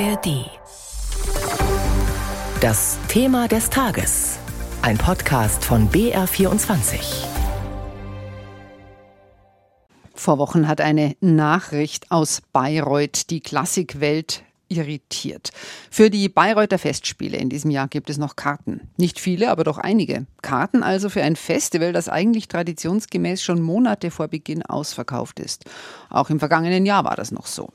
ARD. Das Thema des Tages. Ein Podcast von BR24. Vor Wochen hat eine Nachricht aus Bayreuth die Klassikwelt irritiert. Für die Bayreuther Festspiele in diesem Jahr gibt es noch Karten. Nicht viele, aber doch einige. Karten also für ein Festival, das eigentlich traditionsgemäß schon Monate vor Beginn ausverkauft ist. Auch im vergangenen Jahr war das noch so.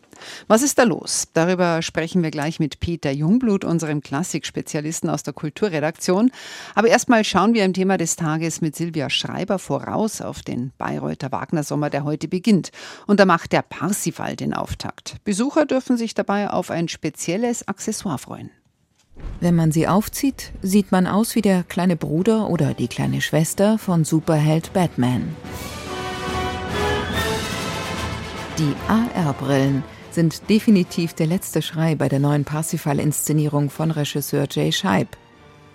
Was ist da los? Darüber sprechen wir gleich mit Peter Jungblut, unserem Klassikspezialisten aus der Kulturredaktion. Aber erstmal schauen wir im Thema des Tages mit Silvia Schreiber voraus auf den Bayreuther Wagner-Sommer, der heute beginnt. Und da macht der Parsifal den Auftakt. Besucher dürfen sich dabei auf ein spezielles Accessoire freuen. Wenn man sie aufzieht, sieht man aus wie der kleine Bruder oder die kleine Schwester von Superheld Batman. Die AR-Brillen sind definitiv der letzte Schrei bei der neuen Parsifal-Inszenierung von Regisseur Jay Scheib.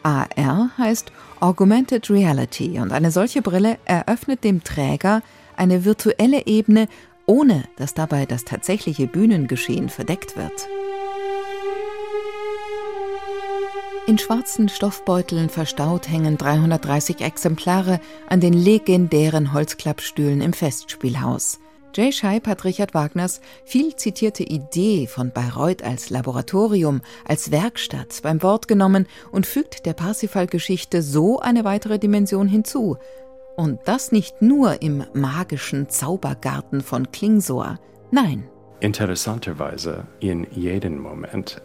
AR heißt Augmented Reality und eine solche Brille eröffnet dem Träger eine virtuelle Ebene, ohne dass dabei das tatsächliche Bühnengeschehen verdeckt wird. In schwarzen Stoffbeuteln verstaut hängen 330 Exemplare an den legendären Holzklappstühlen im Festspielhaus. Jay Scheib hat Richard Wagners viel zitierte Idee von Bayreuth als Laboratorium, als Werkstatt beim Wort genommen und fügt der Parsifal-Geschichte so eine weitere Dimension hinzu. Und das nicht nur im magischen Zaubergarten von Klingsor. Nein. Interessanterweise in jedem Moment.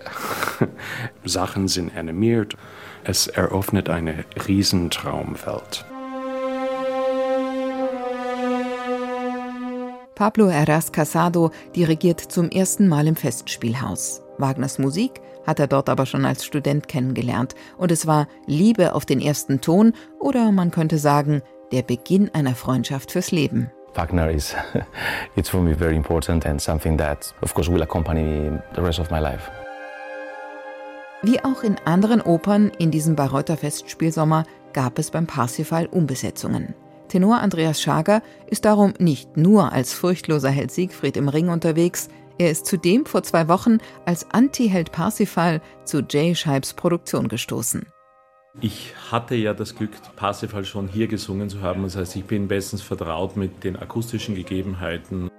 Sachen sind animiert. Es eröffnet eine Riesentraumwelt. Pablo Eras Casado dirigiert zum ersten Mal im Festspielhaus. Wagners Musik hat er dort aber schon als Student kennengelernt und es war Liebe auf den ersten Ton oder man könnte sagen, der Beginn einer Freundschaft fürs Leben. Wagner is it's for me very important and something that of course will accompany me the rest of my life. Wie auch in anderen Opern in diesem Bayreuther Festspielsommer gab es beim Parsifal Umbesetzungen. Tenor Andreas Schager ist darum nicht nur als furchtloser Held Siegfried im Ring unterwegs, er ist zudem vor zwei Wochen als Anti-Held Parsifal zu Jay Scheibs Produktion gestoßen. Ich hatte ja das Glück, Parsifal schon hier gesungen zu haben. Das heißt, ich bin bestens vertraut mit den akustischen Gegebenheiten.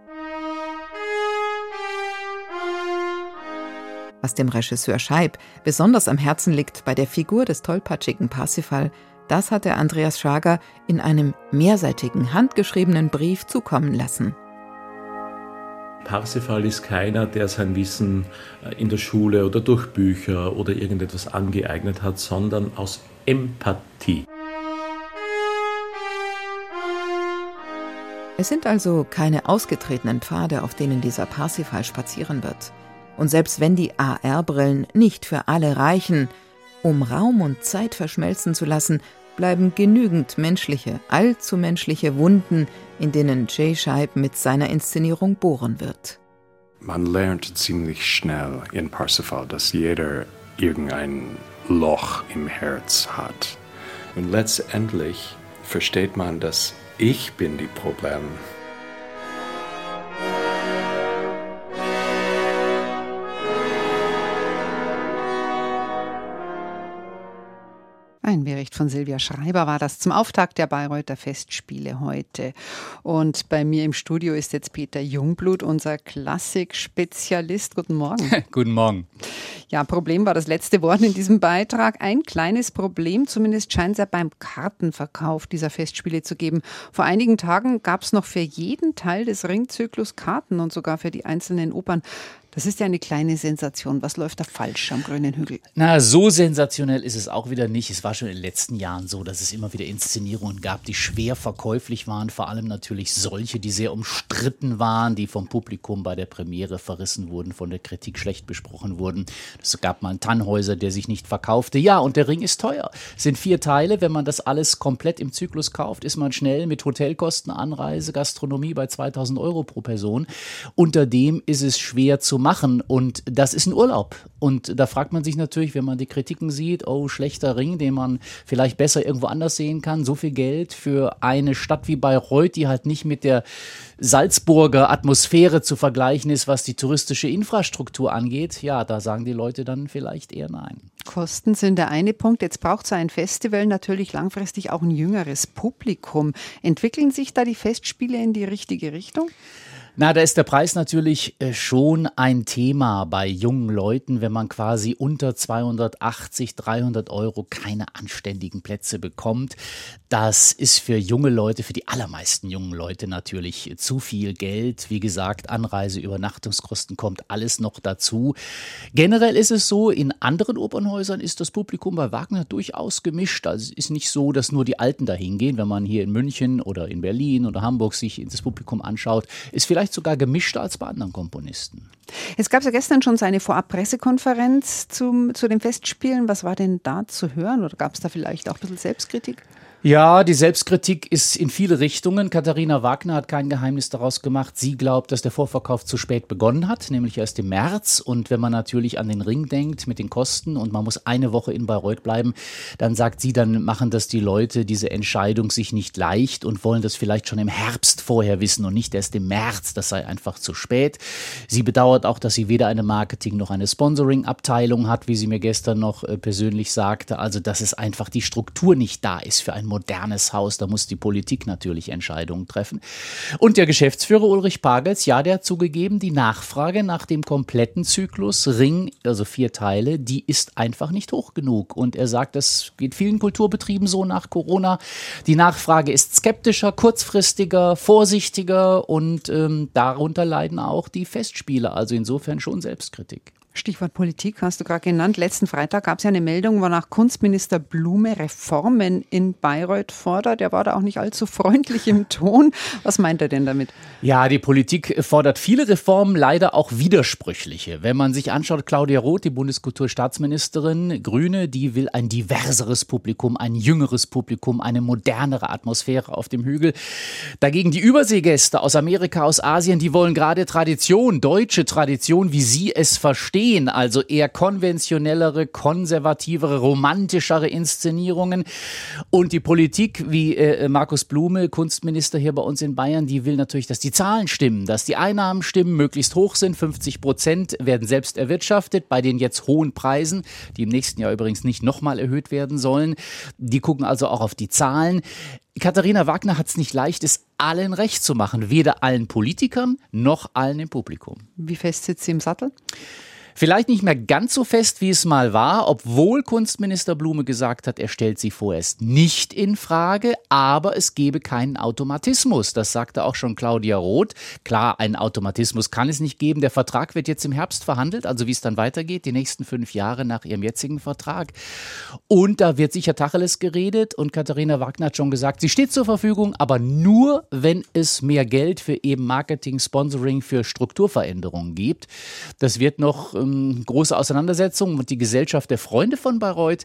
Was dem Regisseur Scheib besonders am Herzen liegt bei der Figur des tollpatschigen Parsifal, das hat der Andreas Schager in einem mehrseitigen handgeschriebenen Brief zukommen lassen. Parsifal ist keiner, der sein Wissen äh, in der Schule oder durch Bücher oder irgendetwas angeeignet hat, sondern aus Empathie. Es sind also keine ausgetretenen Pfade, auf denen dieser Parsifal spazieren wird. Und selbst wenn die AR-Brillen nicht für alle reichen, um Raum und Zeit verschmelzen zu lassen, bleiben genügend menschliche, allzu menschliche Wunden, in denen Jay Scheib mit seiner Inszenierung bohren wird. Man lernt ziemlich schnell in Parsifal, dass jeder irgendein Loch im Herz hat. Und letztendlich versteht man, dass ich bin die Problem Ein Bericht von Silvia Schreiber war das zum Auftakt der Bayreuther Festspiele heute. Und bei mir im Studio ist jetzt Peter Jungblut, unser Klassik-Spezialist. Guten Morgen. Guten Morgen. Ja, Problem war das letzte Wort in diesem Beitrag. Ein kleines Problem, zumindest scheint es ja beim Kartenverkauf dieser Festspiele zu geben. Vor einigen Tagen gab es noch für jeden Teil des Ringzyklus Karten und sogar für die einzelnen Opern. Das ist ja eine kleine Sensation. Was läuft da falsch am grünen Hügel? Na, so sensationell ist es auch wieder nicht. Es war schon in den letzten Jahren so, dass es immer wieder Inszenierungen gab, die schwer verkäuflich waren. Vor allem natürlich solche, die sehr umstritten waren, die vom Publikum bei der Premiere verrissen wurden, von der Kritik schlecht besprochen wurden. Es gab mal einen Tannhäuser, der sich nicht verkaufte. Ja, und der Ring ist teuer. Es sind vier Teile. Wenn man das alles komplett im Zyklus kauft, ist man schnell mit Hotelkosten, Anreise, Gastronomie bei 2000 Euro pro Person. Unter dem ist es schwer zu machen und das ist ein Urlaub. Und da fragt man sich natürlich, wenn man die Kritiken sieht, oh, schlechter Ring, den man vielleicht besser irgendwo anders sehen kann, so viel Geld für eine Stadt wie Bayreuth, die halt nicht mit der Salzburger Atmosphäre zu vergleichen ist, was die touristische Infrastruktur angeht. Ja, da sagen die Leute dann vielleicht eher nein. Kosten sind der eine Punkt. Jetzt braucht so ein Festival natürlich langfristig auch ein jüngeres Publikum. Entwickeln sich da die Festspiele in die richtige Richtung? Na, da ist der Preis natürlich äh, schon ein Thema bei jungen Leuten, wenn man quasi unter 280, 300 Euro keine anständigen Plätze bekommt. Das ist für junge Leute, für die allermeisten jungen Leute natürlich zu viel Geld. Wie gesagt, Anreise, Übernachtungskosten kommt alles noch dazu. Generell ist es so, in anderen Opernhäusern ist das Publikum bei Wagner durchaus gemischt. Also es ist nicht so, dass nur die Alten dahin gehen. Wenn man hier in München oder in Berlin oder Hamburg sich das Publikum anschaut, ist vielleicht vielleicht sogar gemischter als bei anderen Komponisten. Es gab ja gestern schon seine Vorab-Pressekonferenz zu den Festspielen. Was war denn da zu hören oder gab es da vielleicht auch ein bisschen Selbstkritik? Ja, die Selbstkritik ist in viele Richtungen. Katharina Wagner hat kein Geheimnis daraus gemacht. Sie glaubt, dass der Vorverkauf zu spät begonnen hat, nämlich erst im März. Und wenn man natürlich an den Ring denkt mit den Kosten und man muss eine Woche in Bayreuth bleiben, dann sagt sie, dann machen das die Leute diese Entscheidung sich nicht leicht und wollen das vielleicht schon im Herbst vorher wissen und nicht erst im März. Das sei einfach zu spät. Sie bedauert auch, dass sie weder eine Marketing- noch eine Sponsoring-Abteilung hat, wie sie mir gestern noch äh, persönlich sagte. Also, dass es einfach die Struktur nicht da ist für ein modernes Haus, da muss die Politik natürlich Entscheidungen treffen. Und der Geschäftsführer Ulrich Pagels, ja, der hat zugegeben, die Nachfrage nach dem kompletten Zyklus Ring, also vier Teile, die ist einfach nicht hoch genug. Und er sagt, das geht vielen Kulturbetrieben so nach Corona. Die Nachfrage ist skeptischer, kurzfristiger, vorsichtiger und ähm, darunter leiden auch die Festspiele. Also insofern schon Selbstkritik. Stichwort Politik hast du gerade genannt. Letzten Freitag gab es ja eine Meldung, wonach Kunstminister Blume Reformen in Bayreuth fordert. Er war da auch nicht allzu freundlich im Ton. Was meint er denn damit? Ja, die Politik fordert viele Reformen, leider auch widersprüchliche. Wenn man sich anschaut, Claudia Roth, die Bundeskulturstaatsministerin, Grüne, die will ein diverseres Publikum, ein jüngeres Publikum, eine modernere Atmosphäre auf dem Hügel. Dagegen die Überseegäste aus Amerika, aus Asien, die wollen gerade Tradition, deutsche Tradition, wie sie es verstehen stehen, also eher konventionellere, konservativere, romantischere Inszenierungen. Und die Politik, wie äh, Markus Blume, Kunstminister hier bei uns in Bayern, die will natürlich, dass die Zahlen stimmen, dass die Einnahmen stimmen, möglichst hoch sind. 50 Prozent werden selbst erwirtschaftet bei den jetzt hohen Preisen, die im nächsten Jahr übrigens nicht nochmal erhöht werden sollen. Die gucken also auch auf die Zahlen. Katharina Wagner hat es nicht leicht, es allen recht zu machen, weder allen Politikern noch allen im Publikum. Wie fest sitzt sie im Sattel? Vielleicht nicht mehr ganz so fest, wie es mal war, obwohl Kunstminister Blume gesagt hat, er stellt sie vorerst nicht in Frage, aber es gebe keinen Automatismus. Das sagte auch schon Claudia Roth. Klar, einen Automatismus kann es nicht geben. Der Vertrag wird jetzt im Herbst verhandelt, also wie es dann weitergeht, die nächsten fünf Jahre nach ihrem jetzigen Vertrag. Und da wird sicher Tacheles geredet und Katharina Wagner hat schon gesagt, sie steht zur Verfügung, aber nur, wenn es mehr Geld für eben Marketing, Sponsoring, für Strukturveränderungen gibt. Das wird noch ähm, große Auseinandersetzung und die Gesellschaft der Freunde von Bayreuth,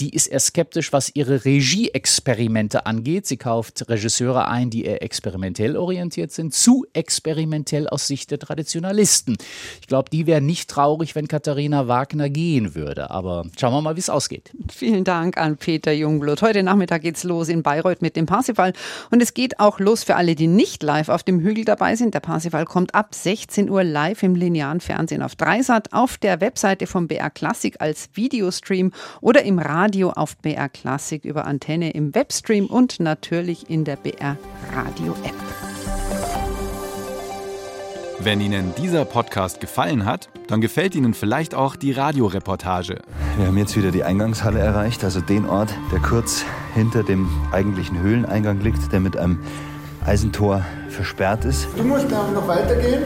die ist eher skeptisch, was ihre Regieexperimente angeht. Sie kauft Regisseure ein, die eher experimentell orientiert sind, zu experimentell aus Sicht der Traditionalisten. Ich glaube, die wären nicht traurig, wenn Katharina Wagner gehen würde. Aber schauen wir mal, wie es ausgeht. Vielen Dank an Peter Jungblut. Heute Nachmittag geht's los in Bayreuth mit dem Parsifal. Und es geht auch los für alle, die nicht live auf dem Hügel dabei sind. Der Parsifal kommt ab 16 Uhr live im linearen Fernsehen auf Dreisat auf der Webseite von BR Classic als Videostream oder im Radio auf BR Classic über Antenne im Webstream und natürlich in der BR Radio App. Wenn Ihnen dieser Podcast gefallen hat, dann gefällt Ihnen vielleicht auch die Radioreportage. Wir haben jetzt wieder die Eingangshalle erreicht, also den Ort, der kurz hinter dem eigentlichen Höhleneingang liegt, der mit einem Eisentor versperrt ist. Du musst aber noch weitergehen.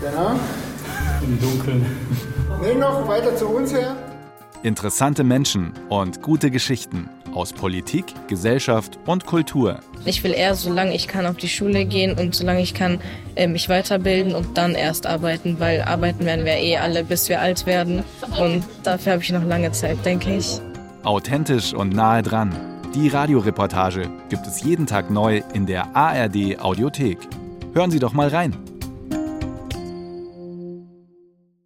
Genau im Dunkeln. Nee, noch weiter zu uns her. Interessante Menschen und gute Geschichten aus Politik, Gesellschaft und Kultur. Ich will eher, solange ich kann, auf die Schule gehen und solange ich kann, äh, mich weiterbilden und dann erst arbeiten, weil arbeiten werden wir eh alle, bis wir alt werden. Und dafür habe ich noch lange Zeit, denke ich. Authentisch und nahe dran. Die Radioreportage gibt es jeden Tag neu in der ARD Audiothek. Hören Sie doch mal rein.